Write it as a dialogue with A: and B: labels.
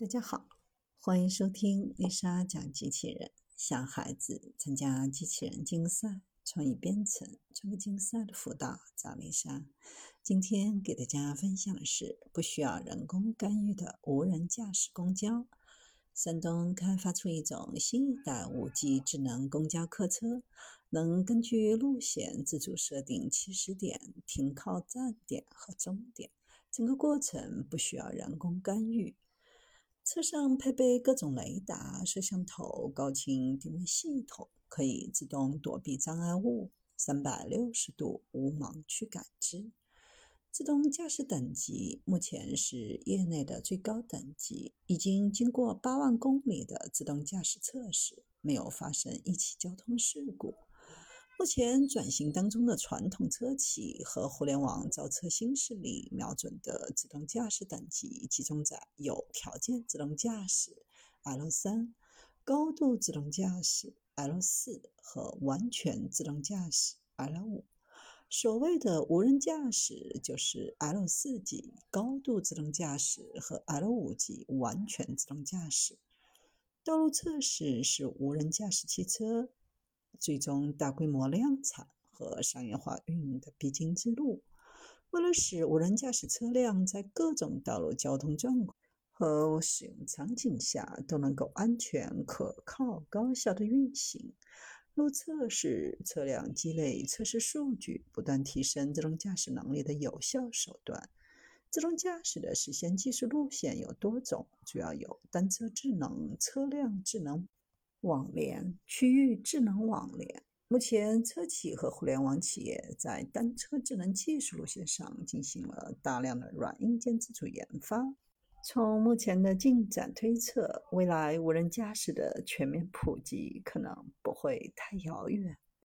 A: 大家好，欢迎收听丽莎讲机器人。小孩子参加机器人竞赛、创意编程、创客竞赛的辅导，找丽莎。今天给大家分享的是不需要人工干预的无人驾驶公交。山东开发出一种新一代五 G 智能公交客车，能根据路线自主设定起始点、停靠站点和终点，整个过程不需要人工干预。车上配备各种雷达、摄像头、高清定位系统，可以自动躲避障碍物，三百六十度无盲区感知。自动驾驶等级目前是业内的最高等级，已经经过八万公里的自动驾驶测试，没有发生一起交通事故。目前转型当中的传统车企和互联网造车新势力瞄准的自动驾驶等级，集中在有条件自动驾驶 L 三、高度自动驾驶 L 四和完全自动驾驶 L 五。所谓的无人驾驶，就是 L 四级高度自动驾驶和 L 五级完全自动驾驶。道路测试是无人驾驶汽车。最终大规模量产和商业化运营的必经之路。为了使无人驾驶车辆在各种道路交通状况和使用场景下都能够安全、可靠、高效的运行，路测是车辆积累测试数据、不断提升自动驾驶能力的有效手段。自动驾驶的实现技术路线有多种，主要有单车智能、车辆智能。网联区域智能网联，目前车企和互联网企业在单车智能技术路线上进行了大量的软硬件自主研发。从目前的进展推测，未来无人驾驶的全面普及可能不会太遥远。